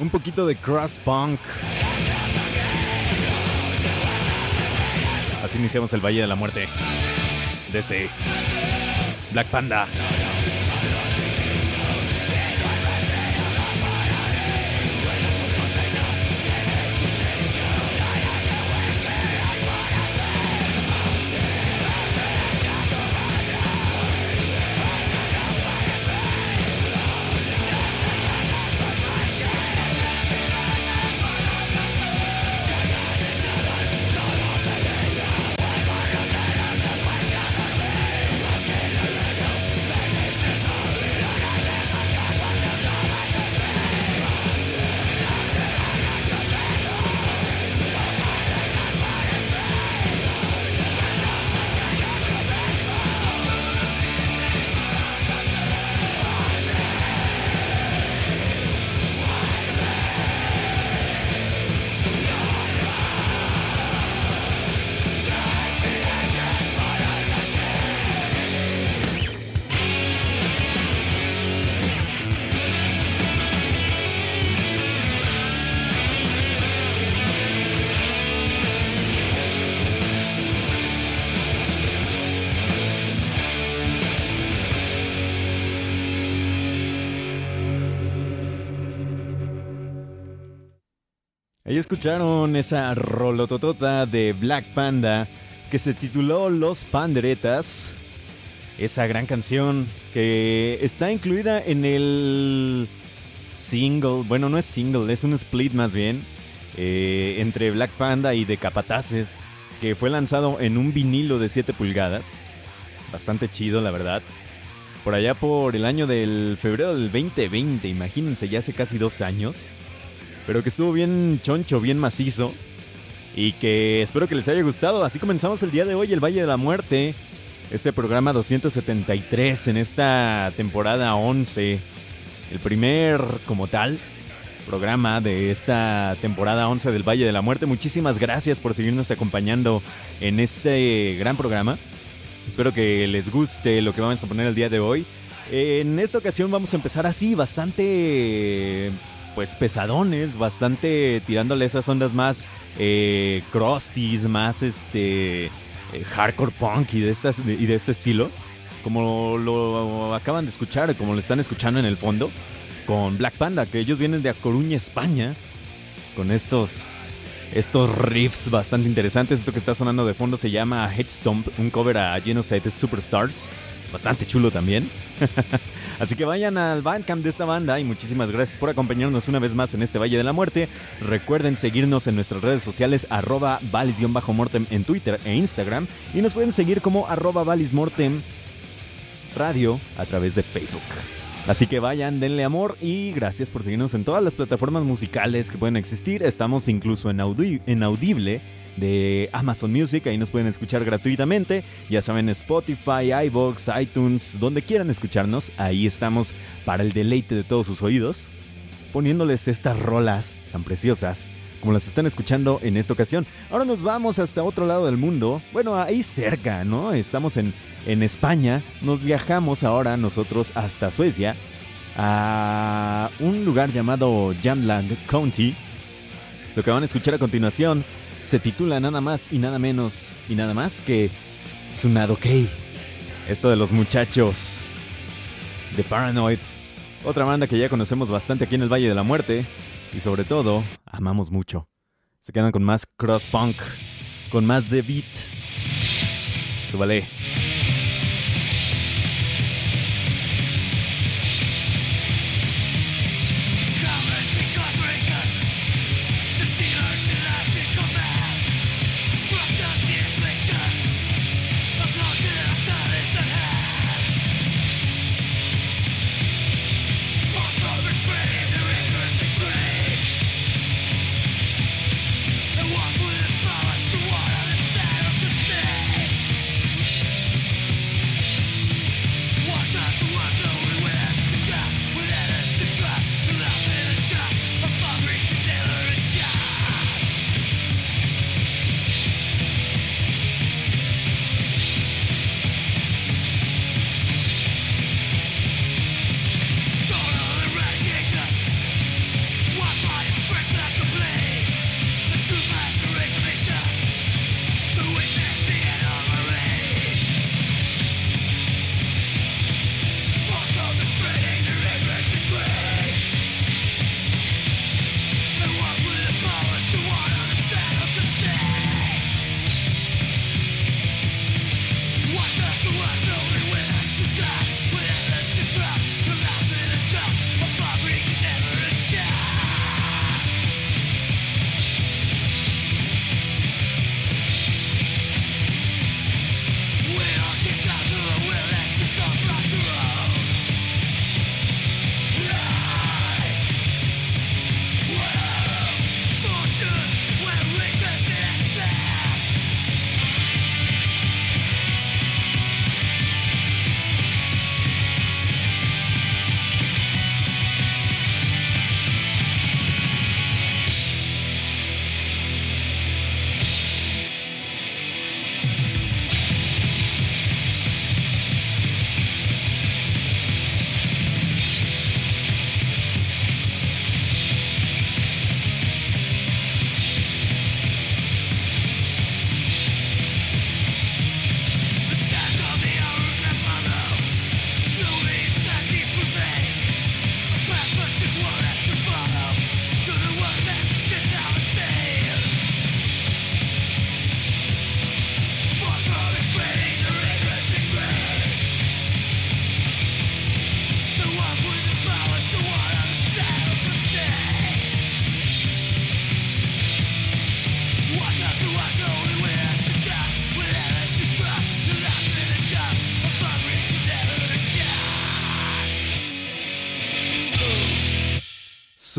Un poquito de cross punk. Así iniciamos el Valle de la Muerte. DC. Black Panda. Escucharon esa rolototota de Black Panda que se tituló Los Panderetas. Esa gran canción que está incluida en el single, bueno no es single, es un split más bien, eh, entre Black Panda y de Capataces, que fue lanzado en un vinilo de 7 pulgadas. Bastante chido, la verdad. Por allá por el año del febrero del 2020, imagínense, ya hace casi dos años pero que estuvo bien choncho, bien macizo. Y que espero que les haya gustado. Así comenzamos el día de hoy, el Valle de la Muerte. Este programa 273 en esta temporada 11. El primer, como tal, programa de esta temporada 11 del Valle de la Muerte. Muchísimas gracias por seguirnos acompañando en este gran programa. Espero que les guste lo que vamos a poner el día de hoy. En esta ocasión vamos a empezar así, bastante pues pesadones, bastante tirándole esas ondas más eh, crusties, más este eh, hardcore punk y de, estas, y de este estilo. Como lo acaban de escuchar, como lo están escuchando en el fondo, con Black Panda, que ellos vienen de A Coruña, España, con estos, estos riffs bastante interesantes. Esto que está sonando de fondo se llama Headstomp, un cover a Genocide Superstars, bastante chulo también. Así que vayan al Bandcamp de esta banda y muchísimas gracias por acompañarnos una vez más en este Valle de la Muerte. Recuerden seguirnos en nuestras redes sociales arroba valis-mortem en Twitter e Instagram y nos pueden seguir como arroba valismortem radio a través de Facebook. Así que vayan, denle amor y gracias por seguirnos en todas las plataformas musicales que pueden existir. Estamos incluso en, en Audible de Amazon Music, ahí nos pueden escuchar gratuitamente. Ya saben, Spotify, iBox, iTunes, donde quieran escucharnos, ahí estamos para el deleite de todos sus oídos, poniéndoles estas rolas tan preciosas como las están escuchando en esta ocasión. Ahora nos vamos hasta otro lado del mundo, bueno, ahí cerca, ¿no? Estamos en, en España, nos viajamos ahora nosotros hasta Suecia, a un lugar llamado Jamland County. Lo que van a escuchar a continuación se titula nada más y nada menos y nada más que Tsunado Kei. Esto de los muchachos de Paranoid. Otra banda que ya conocemos bastante aquí en el Valle de la Muerte. Y sobre todo, amamos mucho. Se quedan con más cross punk, con más de beat. Súbale.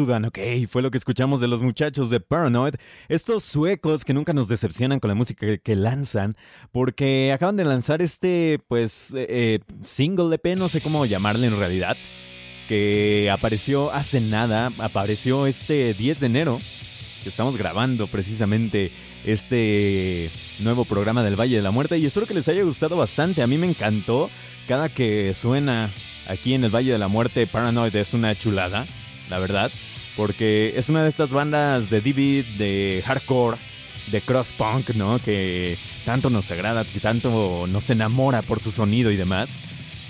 Ok, fue lo que escuchamos de los muchachos de Paranoid, estos suecos que nunca nos decepcionan con la música que, lanzan, porque acaban de lanzar este, pues, eh, eh, single EP, no sé cómo llamarle en realidad, que apareció hace nada, apareció este 10 de enero, que estamos grabando precisamente este nuevo programa del Valle de la Muerte y espero que les haya gustado bastante, a mí me encantó cada que suena aquí en el Valle de la Muerte, Paranoid es una chulada, la verdad, porque es una de estas bandas de DB, de hardcore, de cross punk, ¿no? Que tanto nos agrada, que tanto nos enamora por su sonido y demás.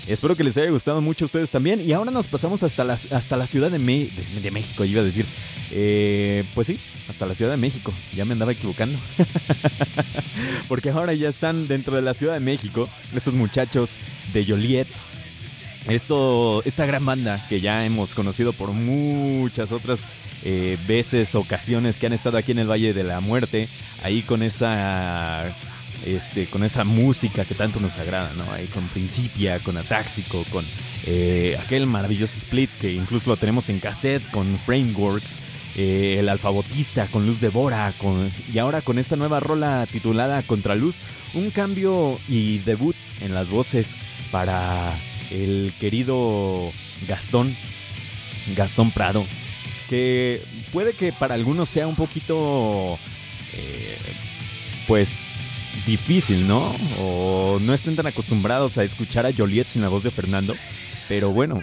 Espero que les haya gustado mucho a ustedes también. Y ahora nos pasamos hasta la, hasta la Ciudad de, de, México, iba a decir. Eh, pues sí, hasta la Ciudad de México. Ya me andaba equivocando. Porque ahora ya están dentro de la Ciudad de México estos muchachos de Joliet esto, esta gran banda que ya hemos conocido por muchas otras eh, veces, ocasiones que han estado aquí en el Valle de la Muerte, ahí con esa, este, con esa música que tanto nos agrada, ¿no? Ahí con Principia, con Atáxico, con eh, aquel maravilloso split que incluso lo tenemos en cassette con Frameworks. Eh, el alfabotista con Luz de Bora con, y ahora con esta nueva rola titulada Contraluz, un cambio y debut en las voces para el querido Gastón, Gastón Prado, que puede que para algunos sea un poquito, eh, pues, difícil, ¿no? O no estén tan acostumbrados a escuchar a Joliet sin la voz de Fernando. Pero bueno,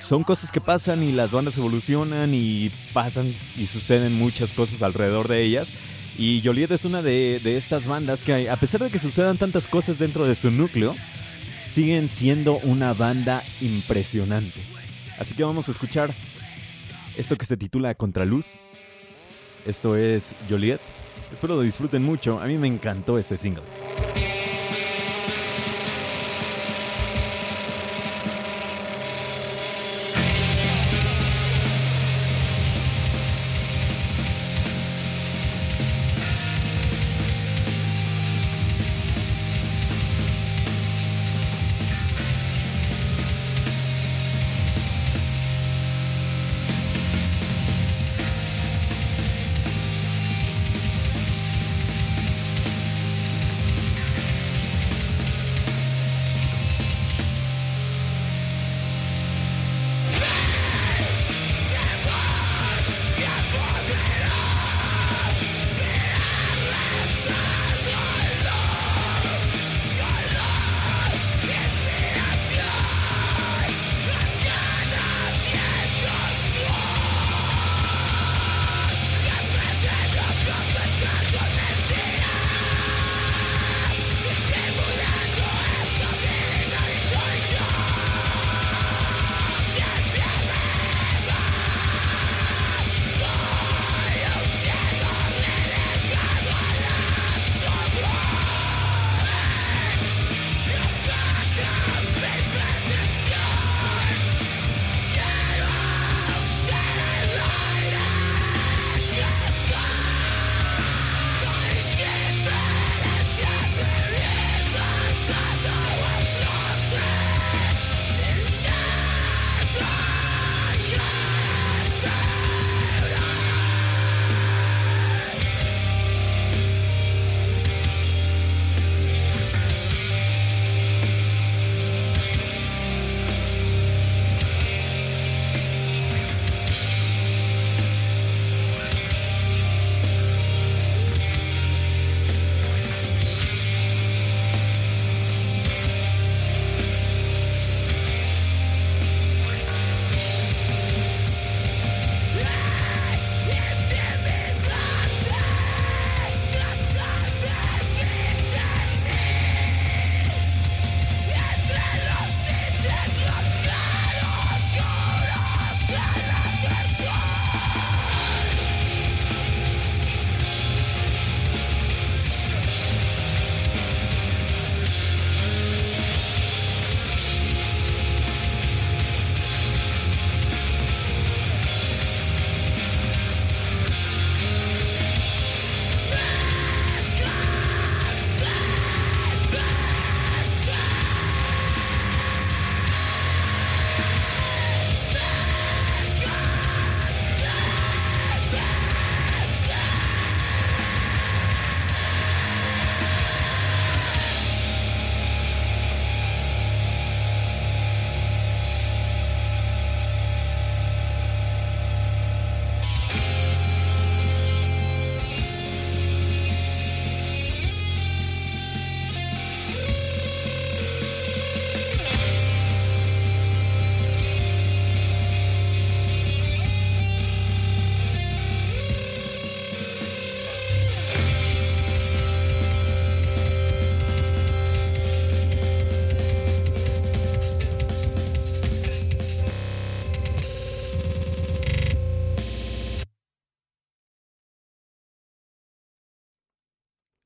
son cosas que pasan y las bandas evolucionan y pasan y suceden muchas cosas alrededor de ellas. Y Joliet es una de, de estas bandas que, a pesar de que sucedan tantas cosas dentro de su núcleo, siguen siendo una banda impresionante. Así que vamos a escuchar esto que se titula Contraluz. Esto es Joliet. Espero lo disfruten mucho. A mí me encantó este single.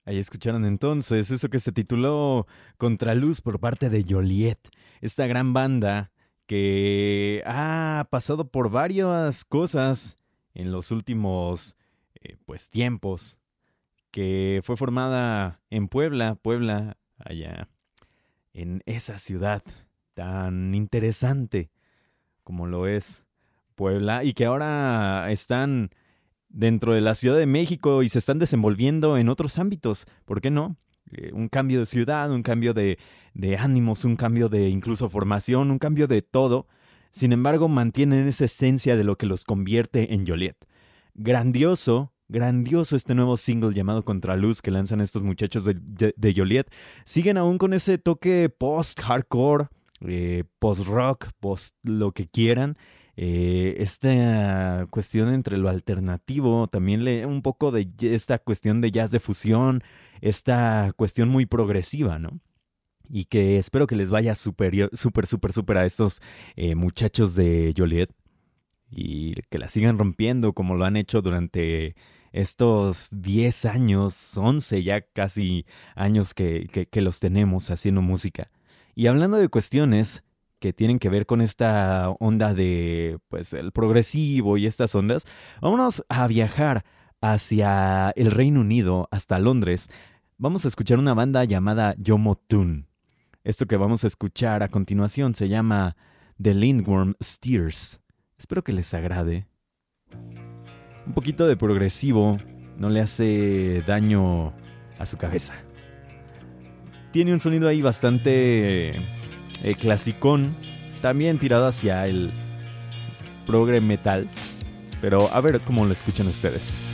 Ahí escucharon entonces eso que se tituló Contraluz por parte de Joliet, esta gran banda que ha pasado por varias cosas en los últimos eh, pues tiempos, que fue formada en Puebla, Puebla, allá en esa ciudad tan interesante como lo es Puebla y que ahora están dentro de la Ciudad de México y se están desenvolviendo en otros ámbitos. ¿Por qué no? Eh, un cambio de ciudad, un cambio de, ánimos, un cambio de incluso formación, un cambio de todo. Sin embargo, mantienen esa esencia de lo que los convierte en Joliet. Grandioso, grandioso este nuevo single llamado Contraluz que lanzan estos muchachos de, de, Joliet. Siguen aún con ese toque post-hardcore, eh, post-rock, post lo que quieran. Eh, esta cuestión entre lo alternativo, también un poco de esta cuestión de jazz de fusión, esta cuestión muy progresiva, ¿no? Y que espero que les vaya súper, súper, súper, súper a estos eh, muchachos de Joliet y que la sigan rompiendo como lo han hecho durante estos 10 años, 11 ya casi años que, que los tenemos haciendo música. Y hablando de cuestiones que tienen que ver con esta onda de, pues, el progresivo y estas ondas, vámonos a viajar hacia el Reino Unido, hasta Londres. Vamos a escuchar una banda llamada Yomotun. Esto que vamos a escuchar a continuación se llama The Lindworm Steers. Espero que les agrade. Un poquito de progresivo no le hace daño a su cabeza. Tiene un sonido ahí bastante eh, clasicón, también tirado hacia el progre metal. Pero a ver cómo lo escuchan ustedes.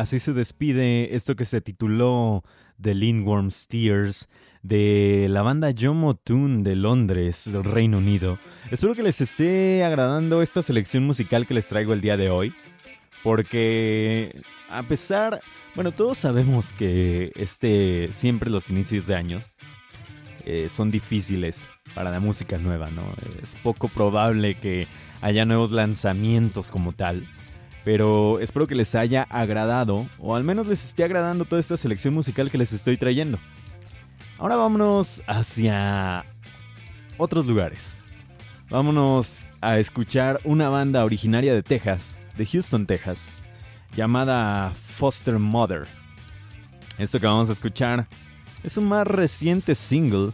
Así se despide esto que se tituló The Lindworm Steers de la banda Jomo Tune de Londres, del Reino Unido. Espero que les esté agradando esta selección musical que les traigo el día de hoy. Porque a pesar, bueno, todos sabemos que este siempre los inicios de años eh, son difíciles para la música nueva, ¿no? Es poco probable que haya nuevos lanzamientos como tal. Pero espero que les haya agradado, o al menos les esté agradando toda esta selección musical que les estoy trayendo. Ahora vámonos hacia otros lugares. Vámonos a escuchar una banda originaria de Texas, de Houston, Texas, llamada Foster Mother. Esto que vamos a escuchar es un más reciente single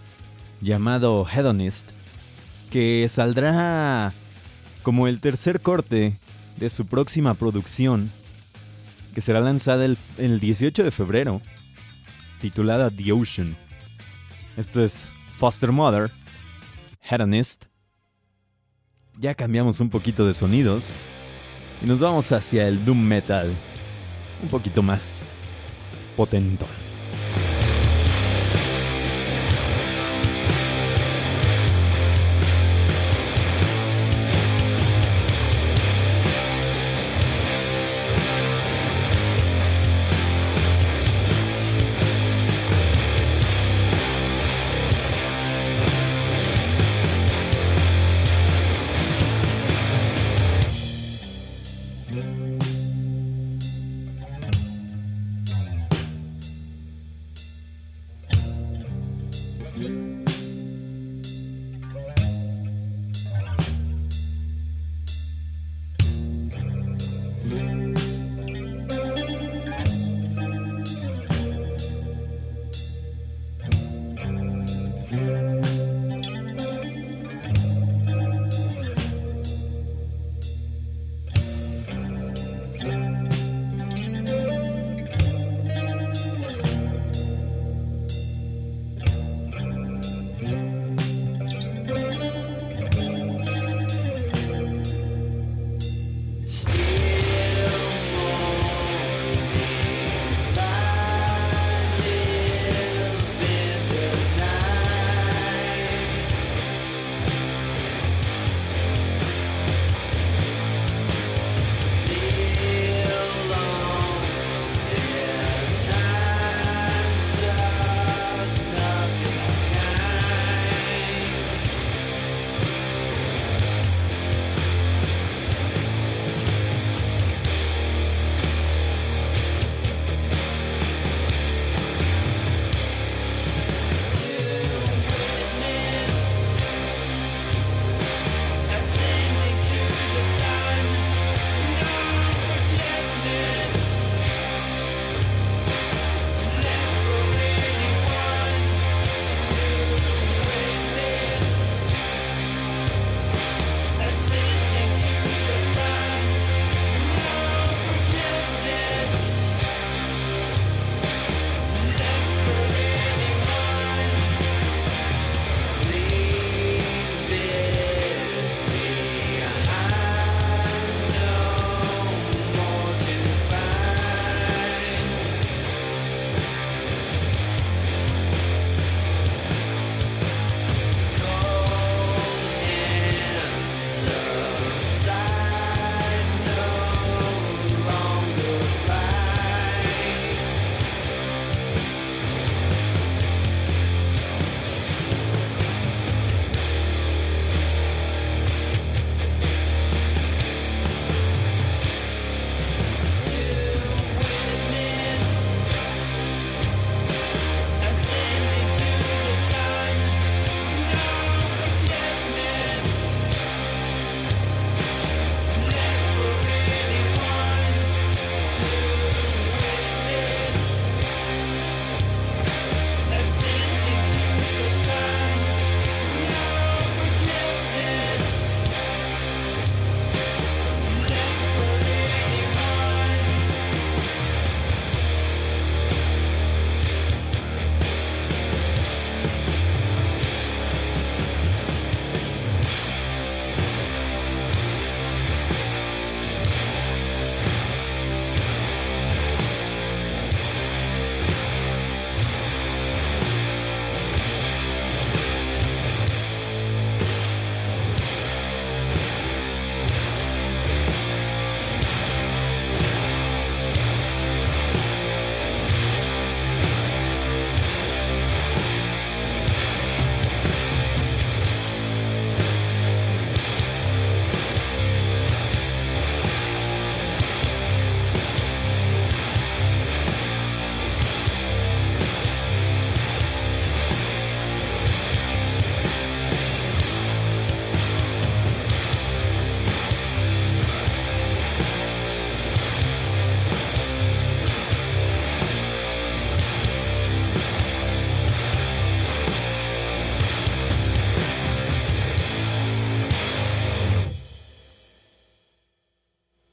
llamado Hedonist, que saldrá como el tercer corte de su próxima producción, que será lanzada el, 18 de febrero, titulada The Ocean. Esto es Foster Mother, Hedonist. Ya cambiamos un poquito de sonidos y nos vamos hacia el doom metal, un poquito más potente.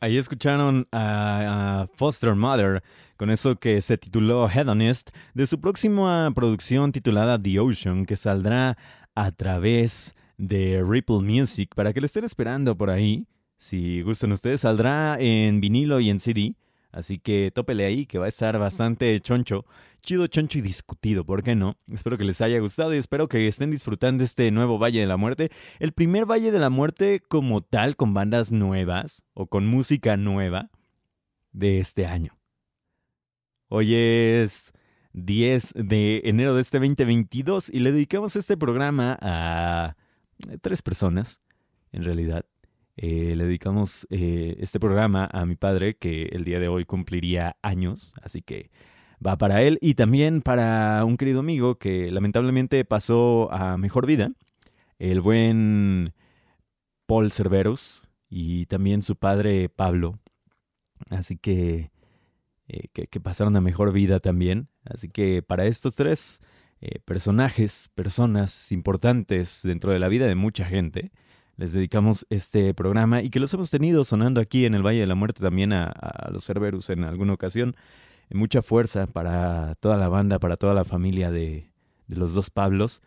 Ahí escucharon a, Foster Mother con eso que se tituló Hedonist de su próxima producción titulada The Ocean que saldrá a través de Ripple Music para que lo estén esperando por ahí. Si gustan ustedes, saldrá en vinilo y en CD. Así que tópele ahí, que va a estar bastante choncho. Chido, choncho y discutido, ¿por qué no? Espero que les haya gustado y espero que estén disfrutando este nuevo Valle de la Muerte. El primer Valle de la Muerte como tal, con bandas nuevas o con música nueva de este año. Hoy es 10 de enero de este 2022 y le dedicamos este programa a tres personas, en realidad. Eh, le dedicamos eh, este programa a mi padre, que el día de hoy cumpliría años, así que va para él y también para un querido amigo que lamentablemente pasó a mejor vida, el buen Paul Cerveros y también su padre Pablo. Así que, eh, que, pasaron a mejor vida también. Así que para estos tres personajes, personas importantes dentro de la vida de mucha gente, les dedicamos este programa y que los hemos tenido sonando aquí en el Valle de la Muerte también a, los Cerberus en alguna ocasión. Mucha fuerza para toda la banda, para toda la familia de, los dos Pablos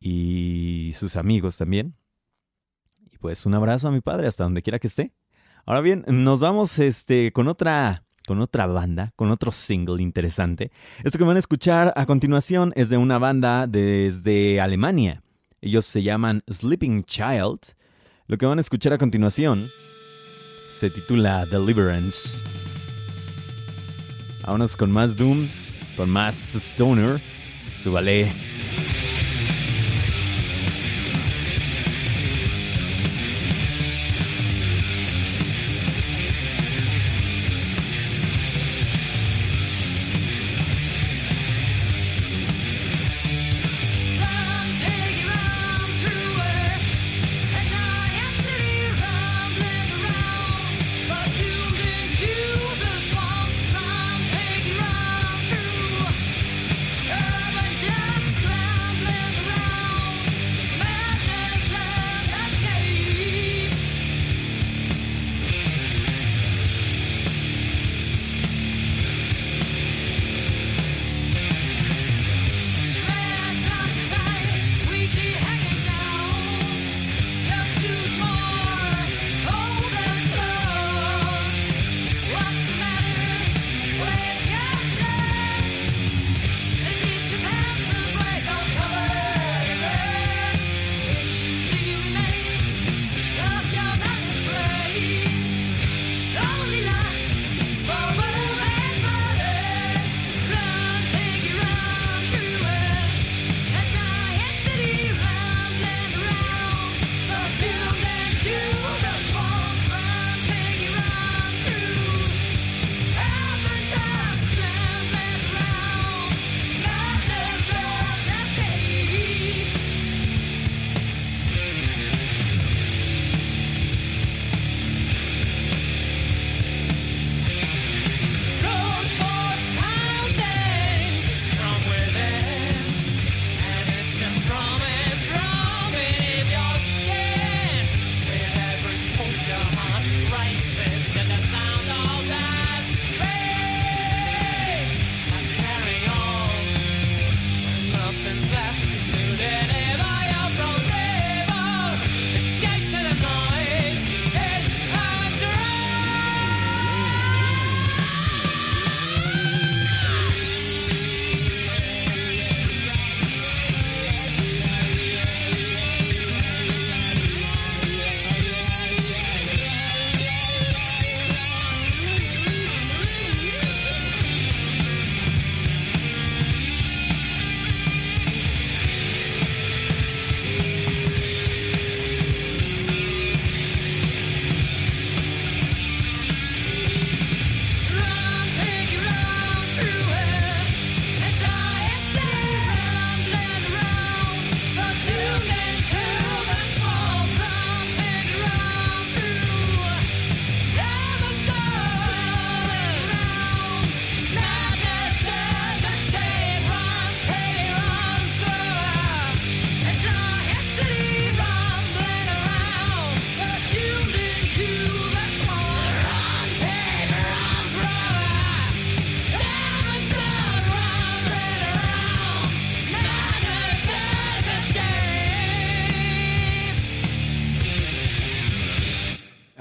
y sus amigos también. Y pues un abrazo a mi padre hasta donde quiera que esté. Ahora bien, nos vamos este, con otra con otra banda, con otro single interesante. Esto que van a escuchar a continuación es de una banda desde Alemania. Ellos se llaman Sleeping Child lo que van a escuchar a continuación se titula Deliverance. Vámonos con más Doom, con más Stoner. Súbale.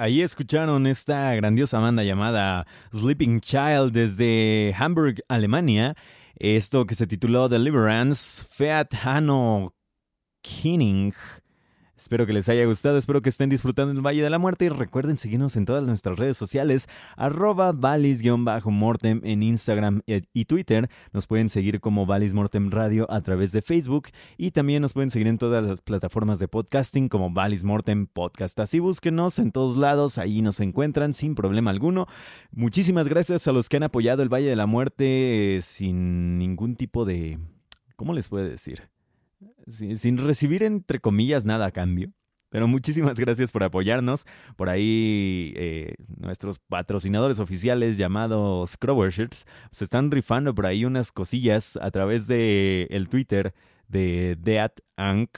Ahí escucharon esta grandiosa banda llamada Sleeping Child desde Hamburg, Alemania. Esto que se tituló Deliverance, Feat Hanno Kinning. Espero que les haya gustado, espero que estén disfrutando el Valle de la Muerte y recuerden seguirnos en todas nuestras redes sociales, arroba valis-mortem en Instagram y Twitter. Nos pueden seguir como Valis Mortem Radio a través de Facebook y también nos pueden seguir en todas las plataformas de podcasting como Valis Mortem Podcast. Así búsquenos en todos lados, ahí nos encuentran sin problema alguno. Muchísimas gracias a los que han apoyado el Valle de la Muerte eh, sin ningún tipo de... ¿Cómo les puedo decir? Sin, recibir entre comillas nada a cambio. Pero muchísimas gracias por apoyarnos. Por ahí eh, nuestros patrocinadores oficiales llamados Crower Shirts se están rifando por ahí unas cosillas a través de el Twitter de Deat Ank.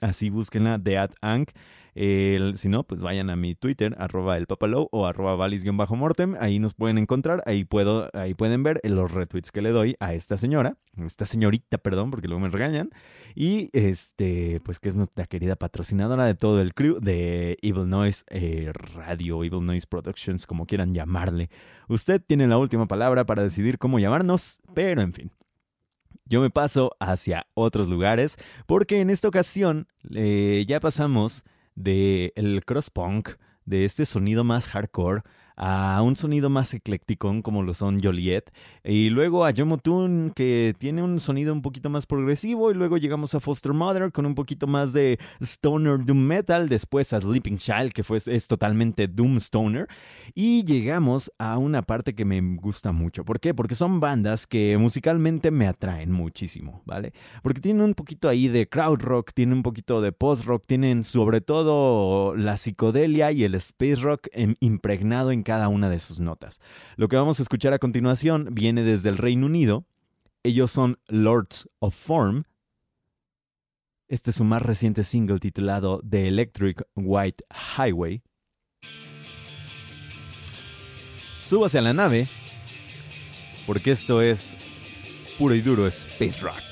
Así búsquenla, Deat Ank si no, pues vayan a mi Twitter, arroba el papalow o arroba valis-mortem. Ahí nos pueden encontrar, ahí, puedo, ahí pueden ver los retweets que le doy a esta señora, esta señorita, perdón, porque luego me regañan. Y este, pues que es nuestra querida patrocinadora de todo el crew de Evil Noise eh, Radio, Evil Noise Productions, como quieran llamarle. Usted tiene la última palabra para decidir cómo llamarnos, pero en fin yo me paso hacia otros lugares porque en esta ocasión eh, ya pasamos del el cross punk, de este sonido más hardcore, a un sonido más ecléctico como lo son Joliet y luego a Yomotun que tiene un sonido un poquito más progresivo y luego llegamos a Foster Mother con un poquito más de stoner doom metal, después a Sleeping Child que fue, es totalmente doom stoner y llegamos a una parte que me gusta mucho. ¿Por qué? Porque son bandas que musicalmente me atraen muchísimo, ¿vale? Porque tienen un poquito ahí de crowd rock, tienen un poquito de post rock, tienen sobre todo la psicodelia y el space rock impregnado en cada una de sus notas. Lo que vamos a escuchar a continuación viene desde el Reino Unido. Ellos son Lords of Form. Este es su más reciente single titulado The Electric White Highway. Súbase a la nave, porque esto es puro y duro Space Rock.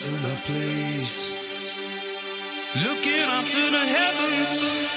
stars in my place. Looking up to the heavens.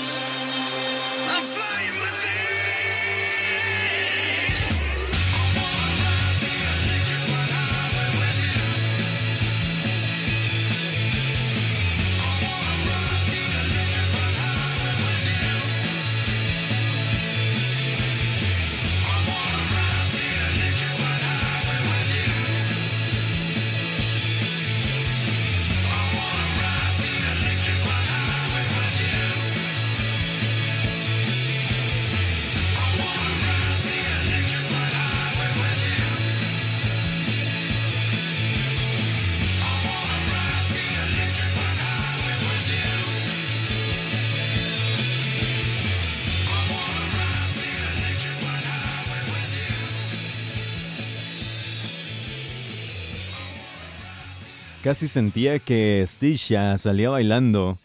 Casi sentía que Stisha salía bailando,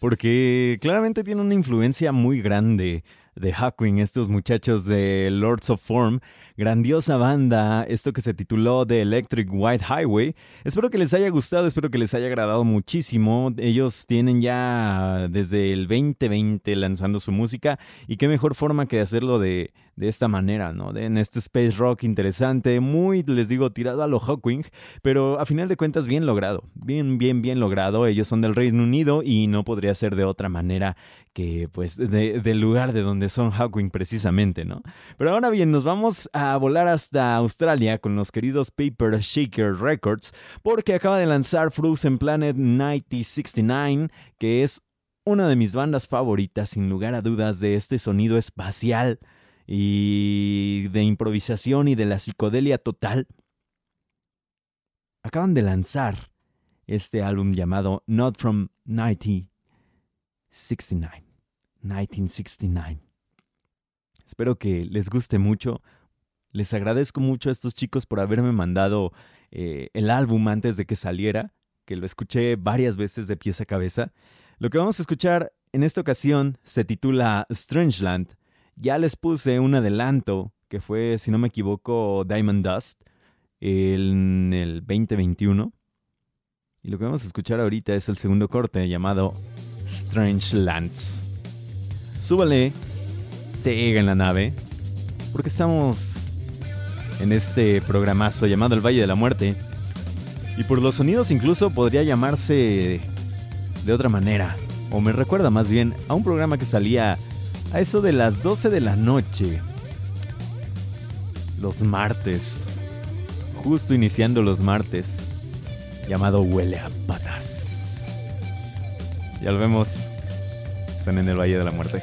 porque claramente tiene una influencia muy grande de Hawking, estos muchachos de Lords of Form, grandiosa banda, esto que se tituló The Electric White Highway. Espero que les haya gustado, espero que les haya agradado muchísimo. Ellos tienen ya desde el 2020 lanzando su música y qué mejor forma que hacerlo de, de esta manera, ¿no? De, en este space rock interesante, muy, les digo, tirado a lo Hawking, pero a final de cuentas bien logrado, bien, bien, bien logrado. Ellos son del Reino Unido y no podría ser de otra manera que, pues, del lugar de donde son Hawking precisamente, ¿no? Pero ahora bien, nos vamos a volar hasta Australia con los queridos Paper Shaker Records, porque acaba de lanzar Frozen Planet 9069, que es una de mis bandas favoritas, sin lugar a dudas, de este sonido espacial y de improvisación y de la psicodelia total, acaban de lanzar este álbum llamado Not From 1969. 1969. Espero que les guste mucho. Les agradezco mucho a estos chicos por haberme mandado eh, el álbum antes de que saliera, que lo escuché varias veces de pieza a cabeza. Lo que vamos a escuchar en esta ocasión se titula Strangeland ya les puse un adelanto que fue, si no me equivoco, Diamond Dust en el 2021. Y lo que vamos a escuchar ahorita es el segundo corte llamado Strange Lands. Súbale, siga en la nave, porque estamos en este programazo llamado El Valle de la Muerte. Y por los sonidos incluso podría llamarse de otra manera, o me recuerda más bien a un programa que salía a eso de las 12 de la noche, los martes, justo iniciando los martes, llamado Huele a Patas. Ya lo vemos, están en el Valle de la Muerte.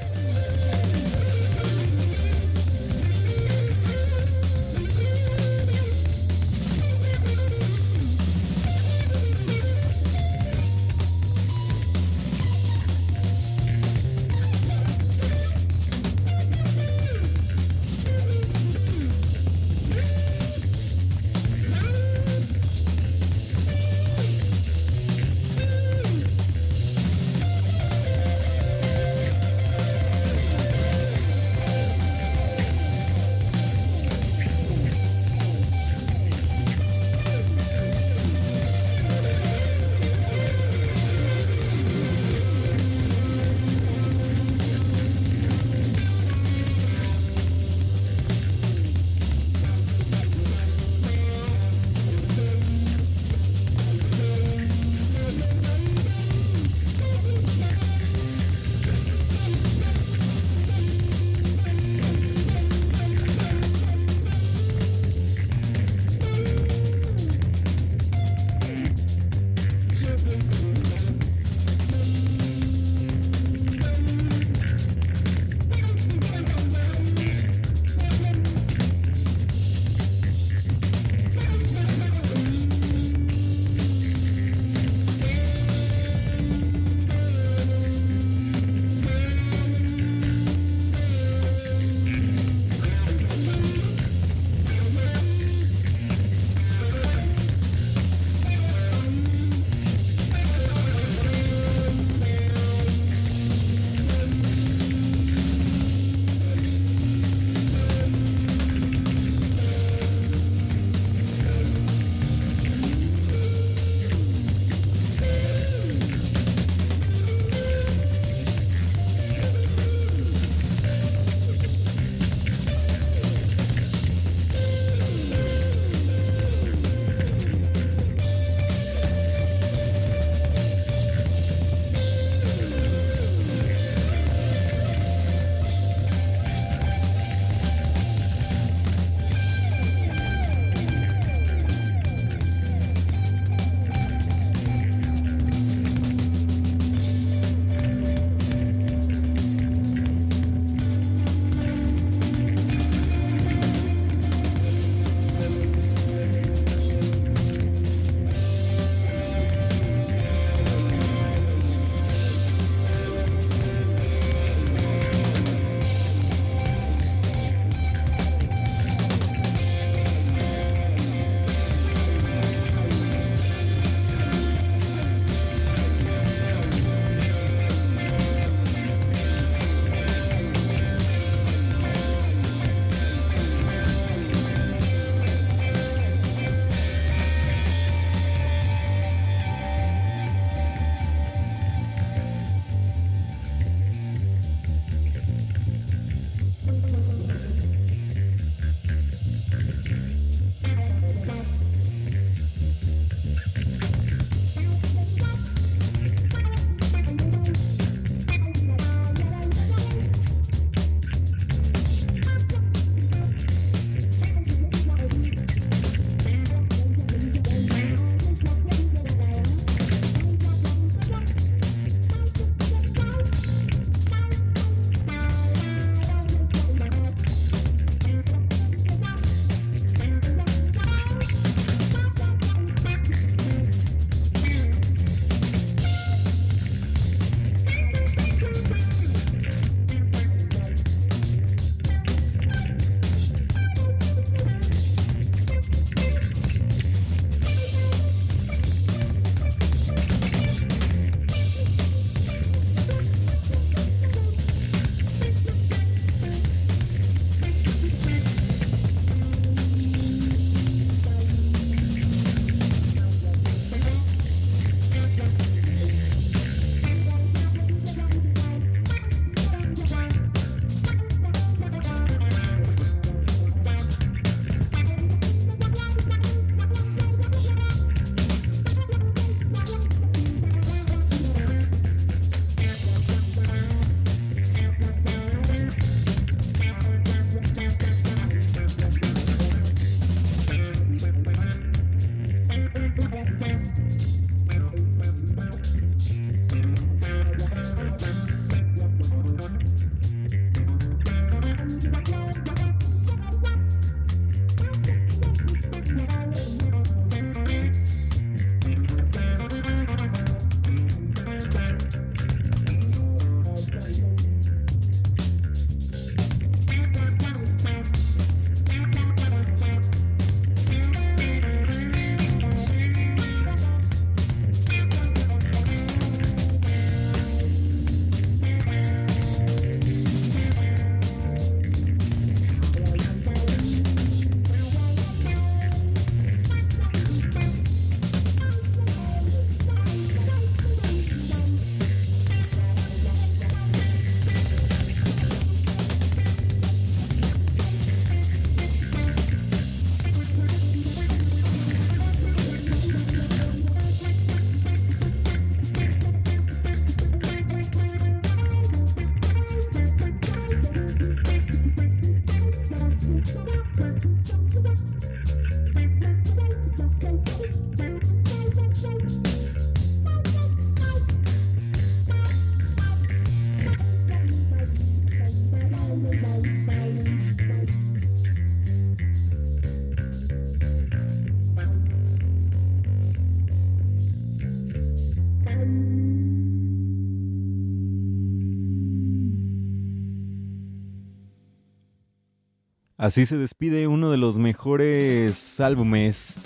Así se despide uno de los mejores álbumes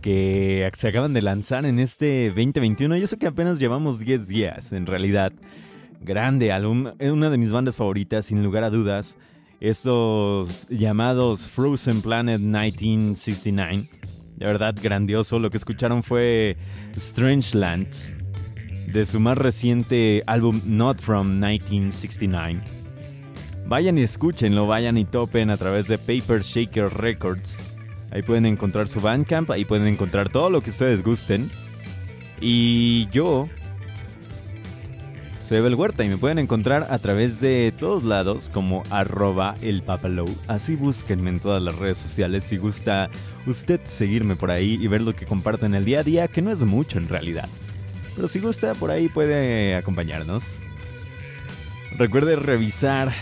que se acaban de lanzar en este 2021. Yo sé que apenas llevamos 10 días, en realidad. Grande álbum, una de mis bandas favoritas, sin lugar a dudas. Estos llamados Frozen Planet 1969. De verdad, grandioso. Lo que escucharon fue Strange Land, de su más reciente álbum Not From 1969. Vayan y escúchenlo, vayan y topen a través de Paper Shaker Records. Ahí pueden encontrar su Bandcamp, ahí pueden encontrar todo lo que ustedes gusten. Y yo soy Bel Huerta y me pueden encontrar a través de todos lados como arroba el. Así búsquenme en todas las redes sociales si gusta usted seguirme por ahí y ver lo que comparto en el día a día, que no es mucho en realidad. Pero si gusta por ahí puede acompañarnos. Recuerde revisar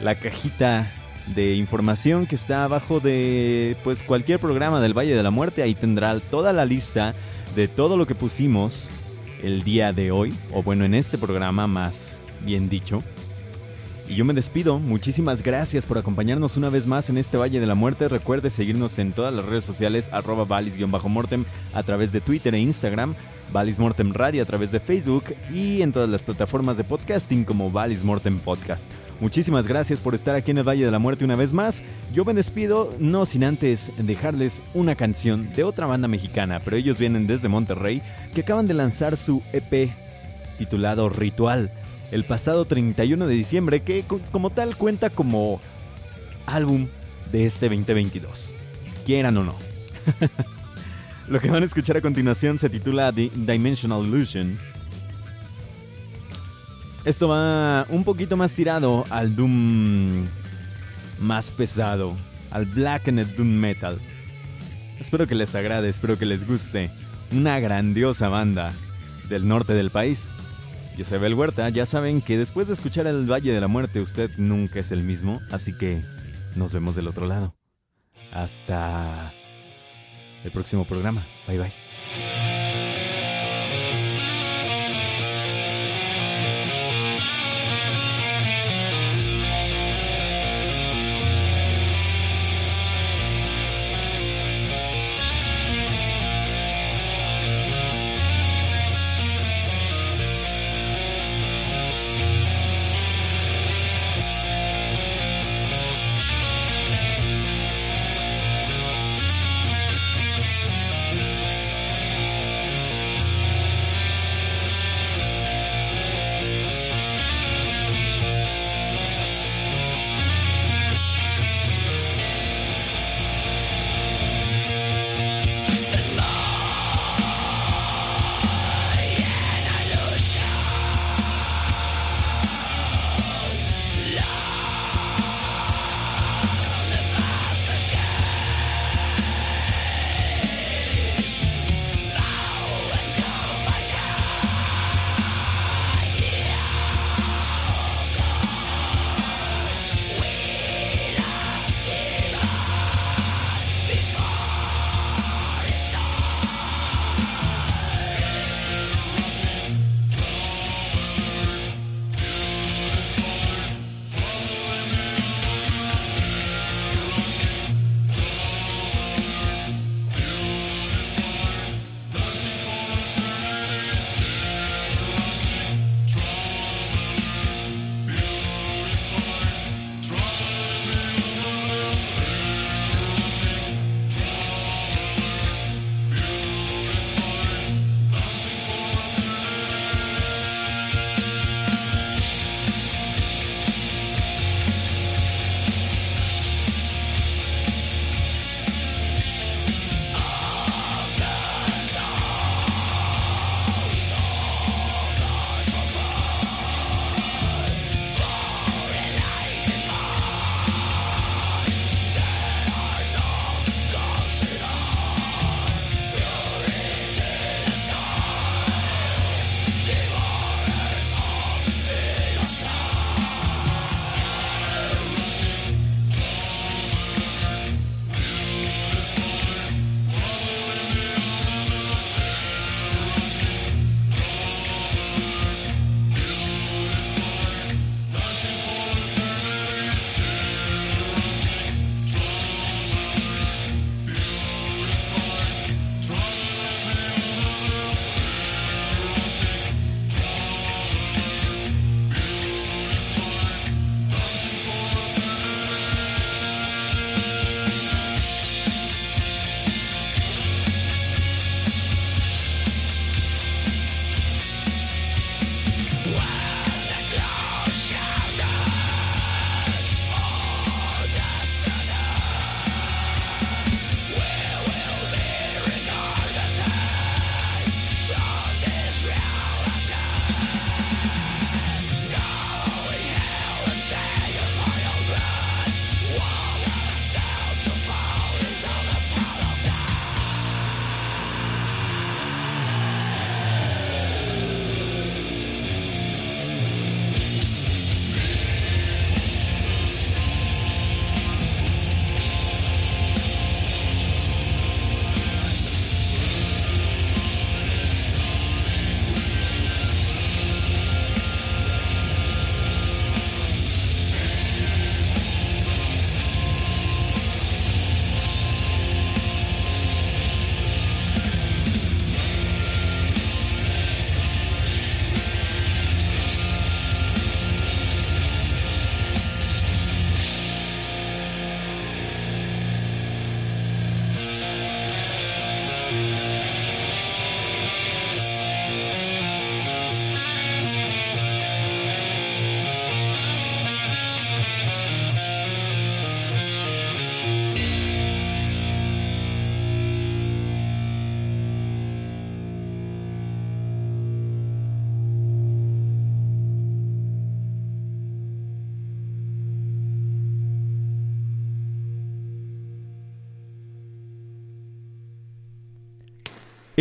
la cajita de información que está abajo de pues cualquier programa del Valle de la Muerte. Ahí tendrá toda la lista de todo lo que pusimos el día de hoy, o bueno, en este programa más bien dicho. Y yo me despido, muchísimas gracias por acompañarnos una vez más en este Valle de la Muerte. Recuerde seguirnos en todas las redes sociales, arroba valis-mortem, a través de Twitter e Instagram, Valis Mortem Radio a través de Facebook y en todas las plataformas de podcasting como Valis Mortem Podcast. Muchísimas gracias por estar aquí en el Valle de la Muerte una vez más. Yo me despido, no sin antes dejarles una canción de otra banda mexicana, pero ellos vienen desde Monterrey, que acaban de lanzar su EP titulado Ritual el pasado 31 de diciembre, que como tal cuenta como álbum de este 2022. Quieran o no. Lo que van a escuchar a continuación se titula The Dimensional Illusion. Esto va un poquito más tirado al Doom más pesado, al Blackened Doom Metal. Espero que les agrade, espero que les guste. Una grandiosa banda del norte del país. Yo soy Bel Huerta, ya saben que después de escuchar El Valle de la Muerte usted nunca es el mismo, así que nos vemos del otro lado. Hasta el próximo programa. Bye bye.